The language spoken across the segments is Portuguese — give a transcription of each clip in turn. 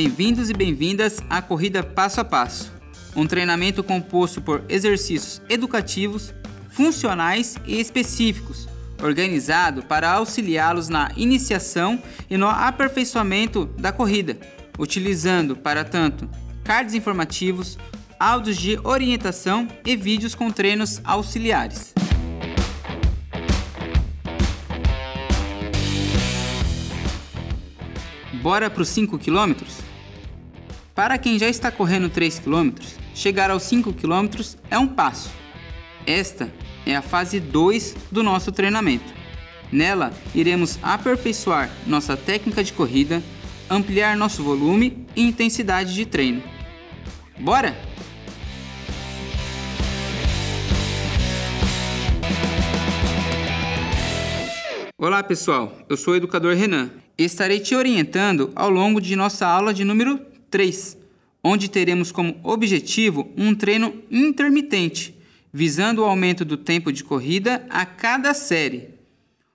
Bem-vindos e bem-vindas à Corrida Passo a Passo, um treinamento composto por exercícios educativos, funcionais e específicos, organizado para auxiliá-los na iniciação e no aperfeiçoamento da corrida, utilizando para tanto cards informativos, áudios de orientação e vídeos com treinos auxiliares. Bora para os 5 km? Para quem já está correndo 3 km, chegar aos 5 km é um passo. Esta é a fase 2 do nosso treinamento. Nela, iremos aperfeiçoar nossa técnica de corrida, ampliar nosso volume e intensidade de treino. Bora? Olá pessoal, eu sou o educador Renan estarei te orientando ao longo de nossa aula de número 3, onde teremos como objetivo um treino intermitente, visando o aumento do tempo de corrida a cada série.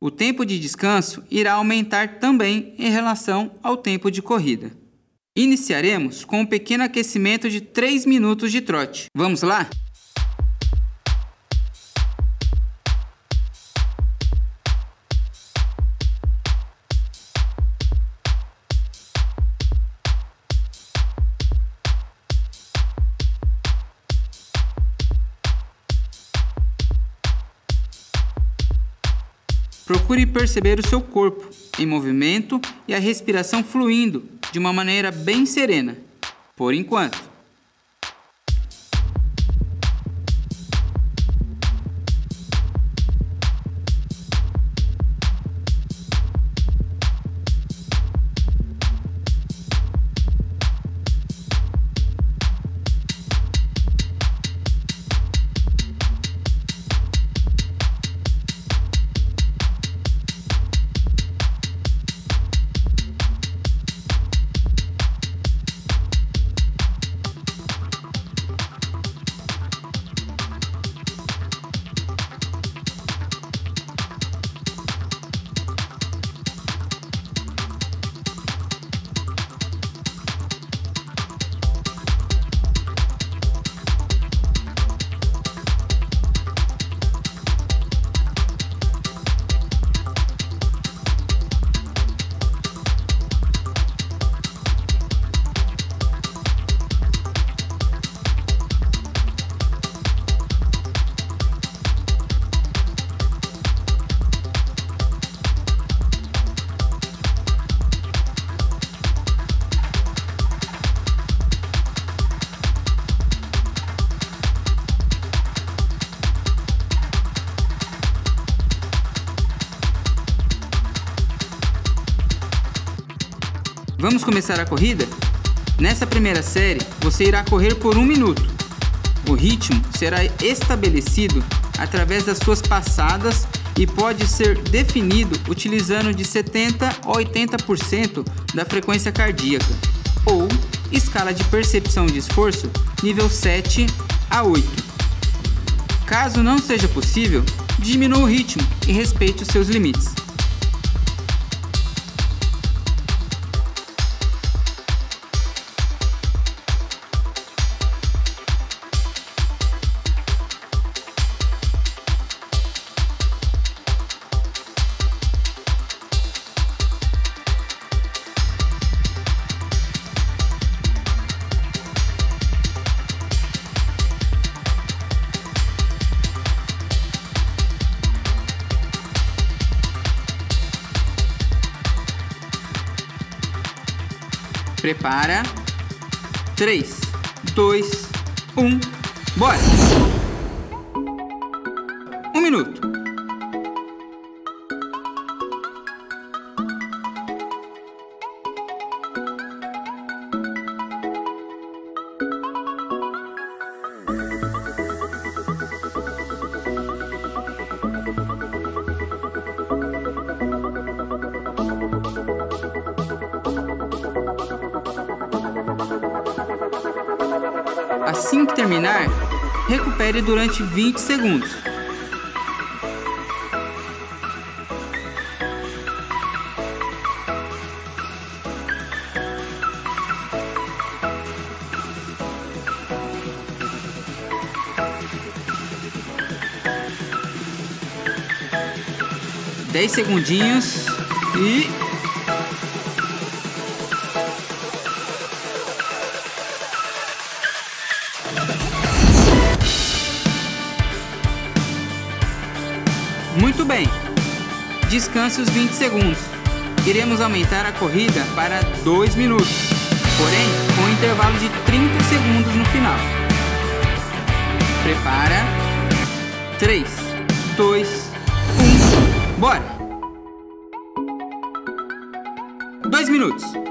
O tempo de descanso irá aumentar também em relação ao tempo de corrida. Iniciaremos com um pequeno aquecimento de 3 minutos de trote. Vamos lá? Procure perceber o seu corpo em movimento e a respiração fluindo de uma maneira bem serena, por enquanto. Vamos começar a corrida? Nessa primeira série, você irá correr por um minuto. O ritmo será estabelecido através das suas passadas e pode ser definido utilizando de 70 a 80% da frequência cardíaca, ou escala de percepção de esforço nível 7 a 8. Caso não seja possível, diminua o ritmo e respeite os seus limites. Prepara. 3, 2, 1, bora! Assim que terminar, recupere durante 20 segundos. Dez segundinhos e Descanse os 20 segundos. Iremos aumentar a corrida para 2 minutos, porém com um intervalo de 30 segundos no final. Prepara. 3, 2, 1, bora! 2 minutos.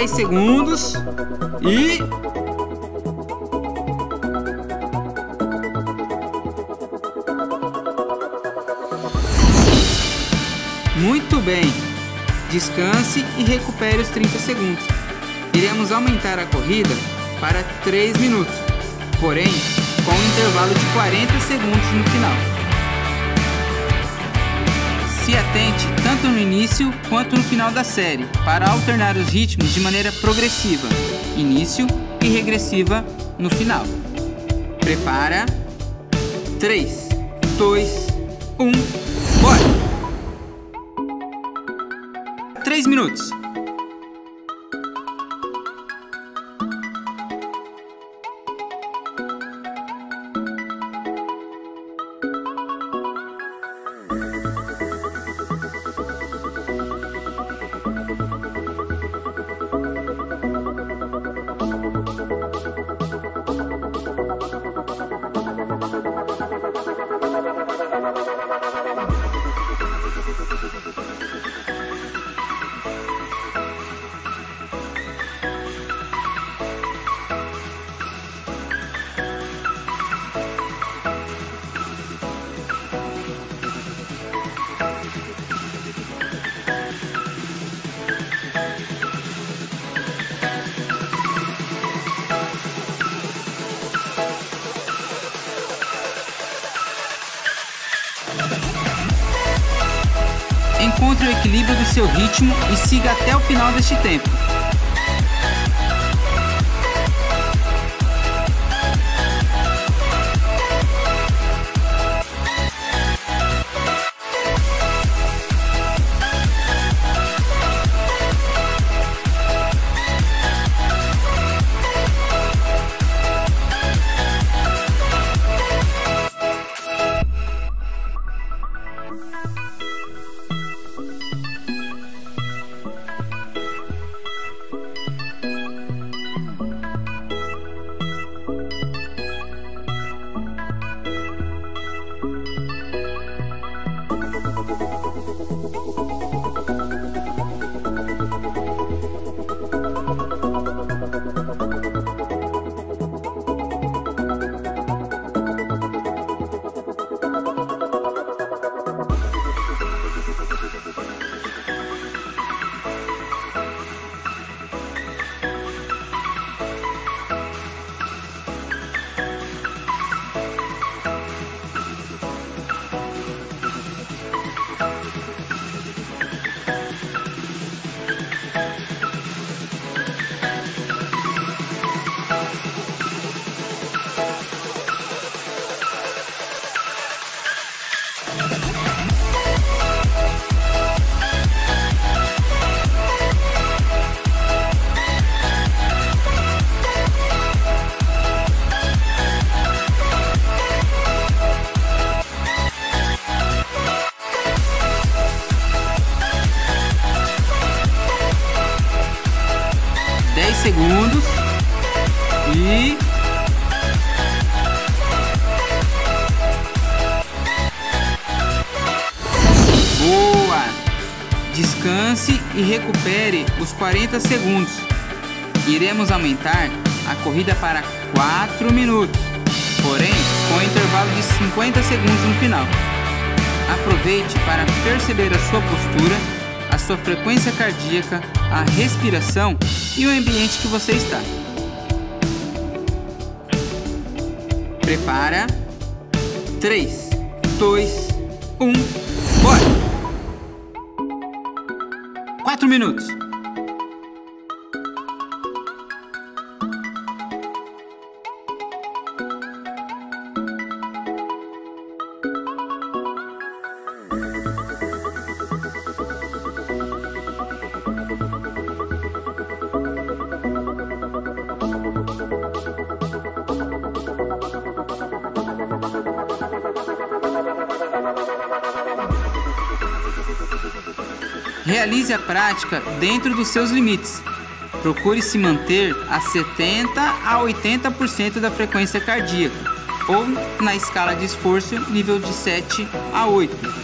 Dez segundos e Muito bem. Descanse e recupere os 30 segundos. Iremos aumentar a corrida para 3 minutos, porém com um intervalo de 40 segundos no final. Se atente tanto no início quanto no final da série para alternar os ritmos de maneira progressiva, início e regressiva no final. Prepara. 3, 2, 1, bora! 3 minutos. Equilíbrio do seu ritmo e siga até o final deste tempo. 40 segundos. Iremos aumentar a corrida para 4 minutos, porém com intervalo de 50 segundos no final. Aproveite para perceber a sua postura, a sua frequência cardíaca, a respiração e o ambiente que você está. Prepara. 3, 2, 1, bora! 4 minutos. Realize a prática dentro dos seus limites. Procure se manter a 70 a 80% da frequência cardíaca, ou na escala de esforço nível de 7 a 8.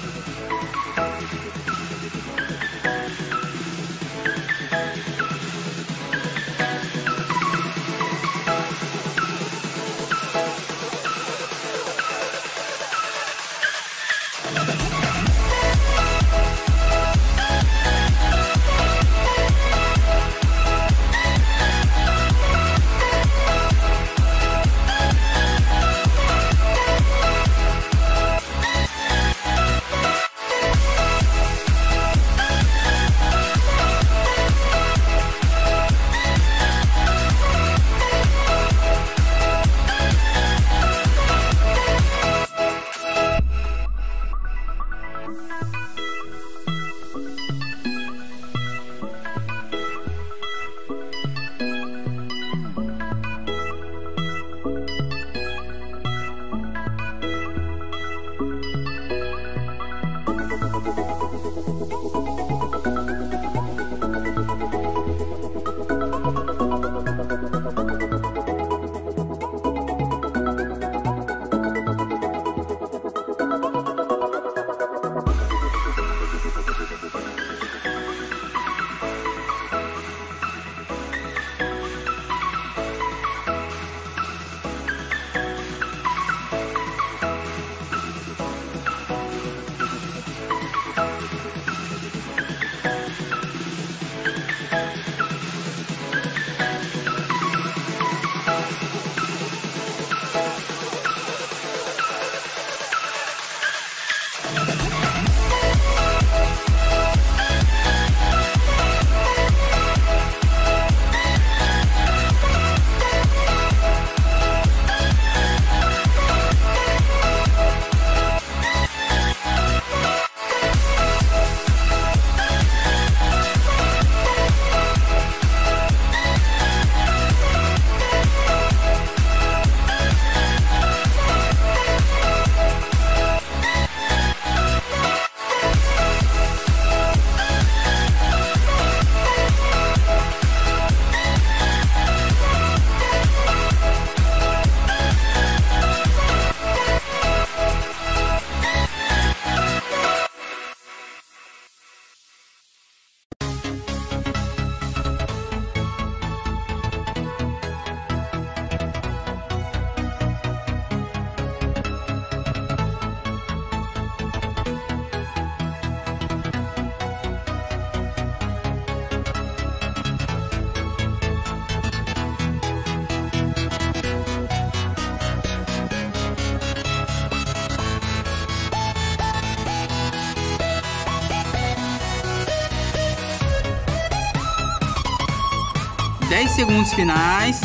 Dez segundos finais.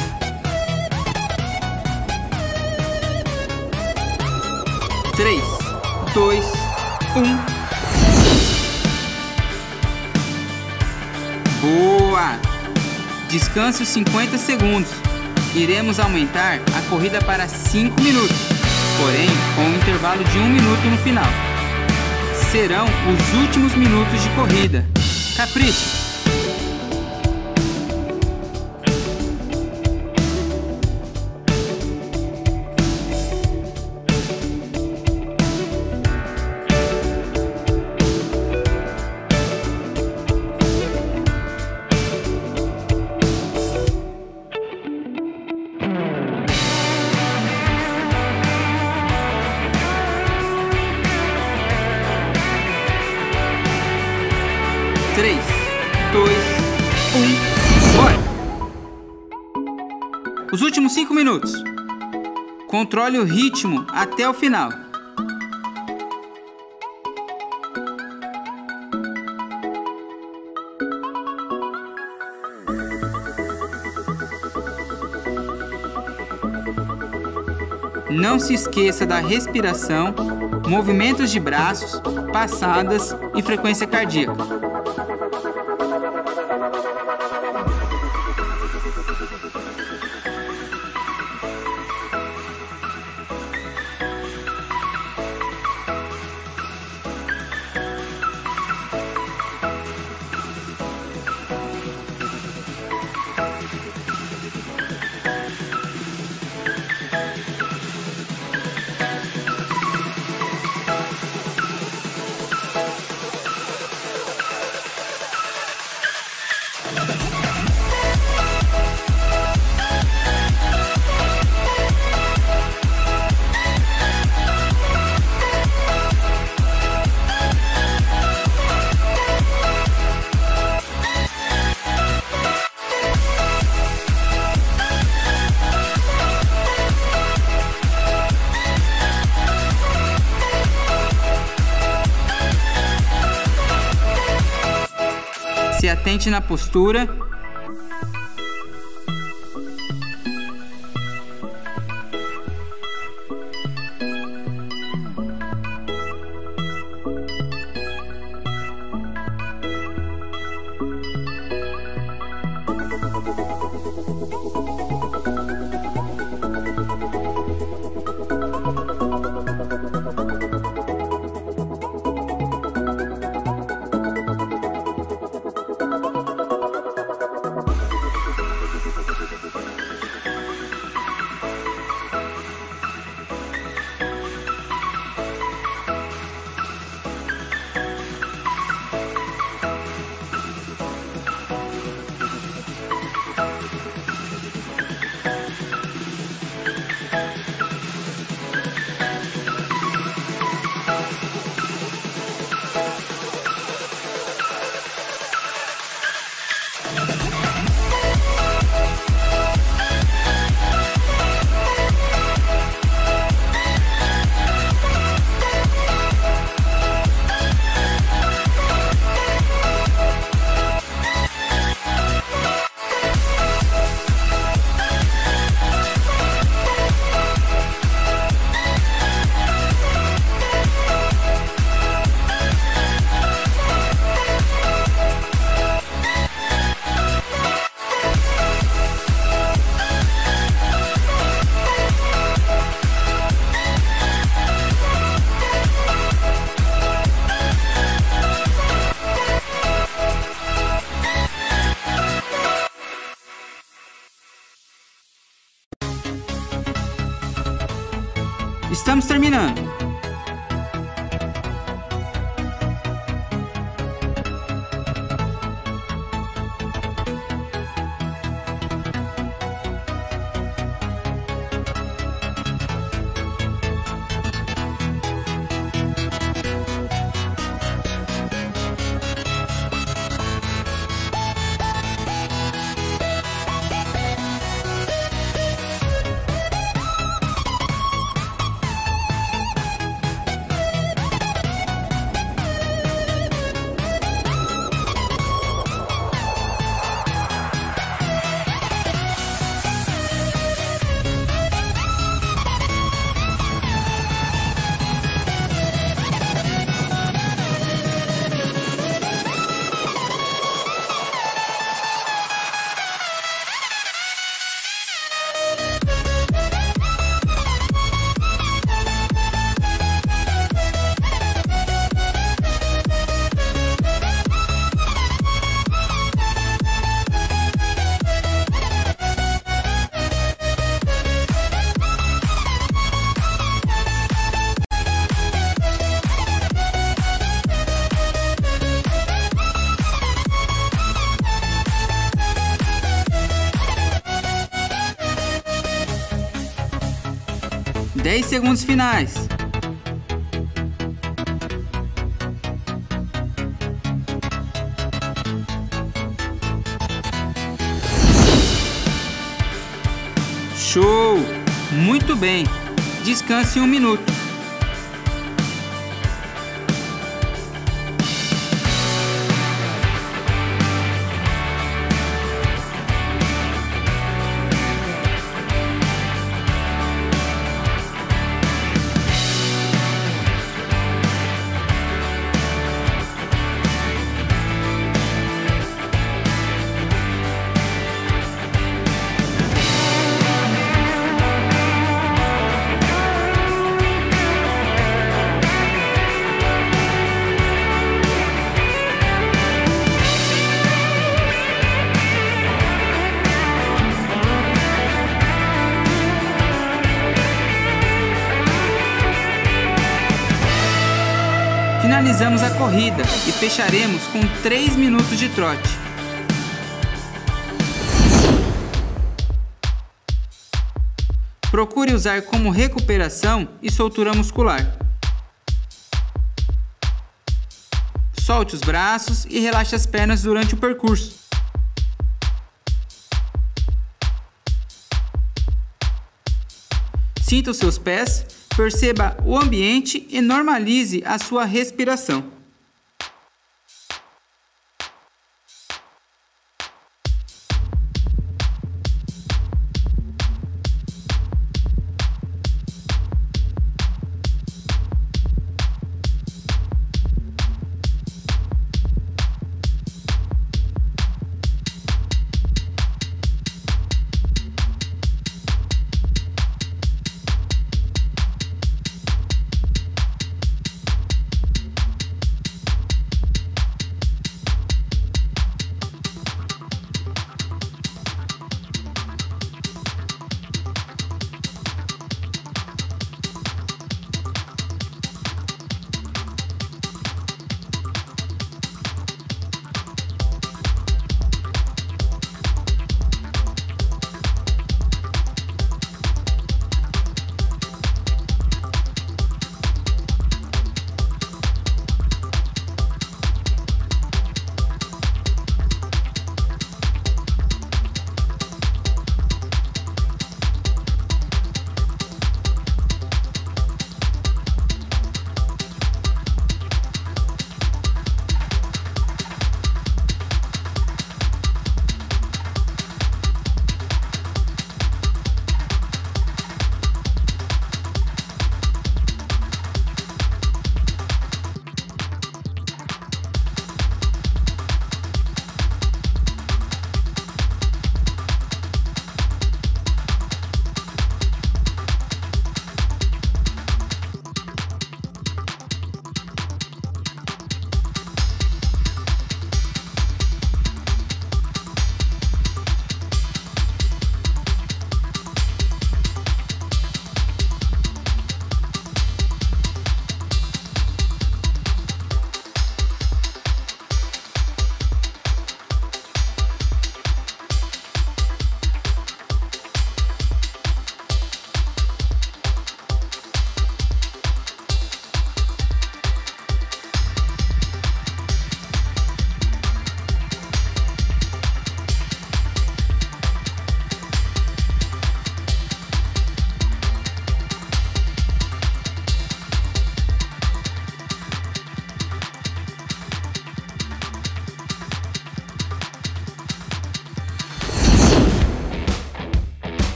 Três, dois, um. Boa! Descanse os 50 segundos. Iremos aumentar a corrida para 5 minutos, porém com um intervalo de 1 um minuto no final. Serão os últimos minutos de corrida. Capricho! Minutos. Controle o ritmo até o final. Não se esqueça da respiração, movimentos de braços, passadas e frequência cardíaca. Atente na postura. 10 segundos finais. Show! Muito bem. Descanse um minuto. Corrida e fecharemos com 3 minutos de trote. Procure usar como recuperação e soltura muscular. Solte os braços e relaxe as pernas durante o percurso. Sinta os seus pés Perceba o ambiente e normalize a sua respiração.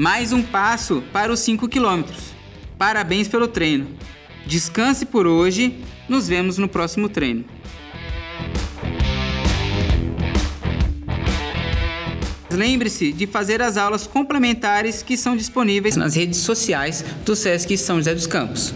Mais um passo para os 5 quilômetros. Parabéns pelo treino. Descanse por hoje. Nos vemos no próximo treino. Lembre-se de fazer as aulas complementares que são disponíveis nas redes sociais do SESC São José dos Campos.